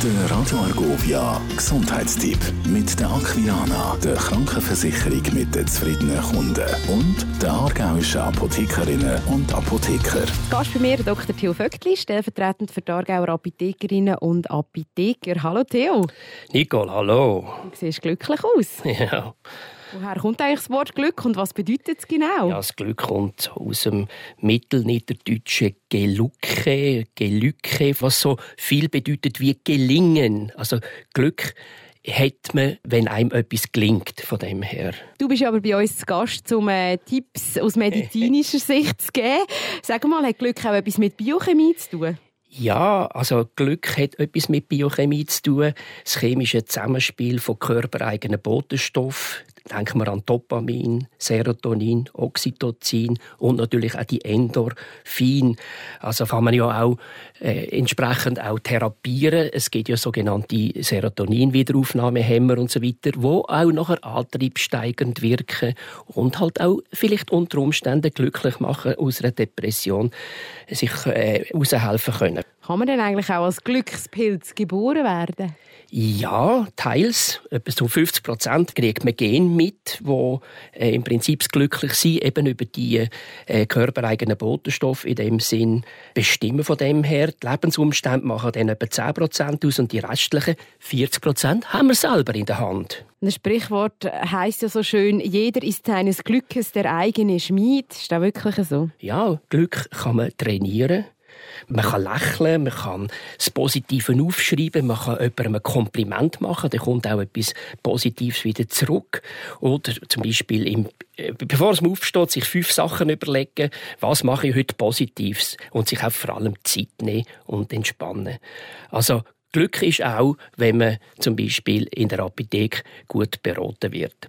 Der Radio Argovia Gesundheitstipp mit der Aquilana, der Krankenversicherung mit den zufriedenen Kunden und der aargauischen Apothekerinnen und Apotheker. Gast bei mir Dr. Theo Vöckli, stellvertretend für die Aargauer Apothekerinnen und Apotheker. Hallo Theo. Nicole, hallo. Du siehst glücklich aus. Ja. Woher kommt eigentlich das Wort Glück und was bedeutet es genau? ja, das Glück kommt aus dem mittelniederdeutschen Gelücke, Gelücke, was so viel bedeutet wie gelingen. Also Glück hat man, wenn einem etwas gelingt, von dem her. Du bist aber bei uns zu Gast, um äh, Tipps aus medizinischer Sicht zu geben. Sag mal, hat Glück auch etwas mit Biochemie zu tun? Ja, also Glück hat etwas mit Biochemie zu tun. Das chemische Zusammenspiel von körpereigenen Botenstoffen. Denken wir an Dopamin, Serotonin, Oxytocin und natürlich auch die Endorphin. Also kann man ja auch äh, entsprechend auch therapieren. Es gibt ja sogenannte Serotonin-Wiederaufnahmehämmer und so weiter, wo auch nachher antriebssteigernd wirken und halt auch vielleicht unter Umständen glücklich machen aus einer Depression sich äh, raushelfen können. Kann man denn eigentlich auch als Glückspilz geboren werden? Ja, teils. Etwa so 50 Prozent kriegt man Gen mit, wo äh, im Prinzip das Glücklichsein eben über die äh, körpereigenen Botenstoffe in dem Sinn bestimmen von dem her. Die Lebensumstände machen dann etwa 10 Prozent aus und die restlichen 40 Prozent haben wir selber in der Hand. Ein Sprichwort heißt ja so schön: Jeder ist seines Glückes der eigene Schmied. Ist das wirklich so? Ja, Glück kann man trainieren. Man kann lächeln, man kann das Positive aufschreiben, man kann jemandem ein Kompliment machen, dann kommt auch etwas Positives wieder zurück. Oder zum Beispiel, im, äh, bevor es aufsteht, sich fünf Sachen überlegen, was mache ich heute Positives und sich auch vor allem Zeit nehmen und entspannen. Also Glück ist auch, wenn man zum Beispiel in der Apotheke gut beraten wird.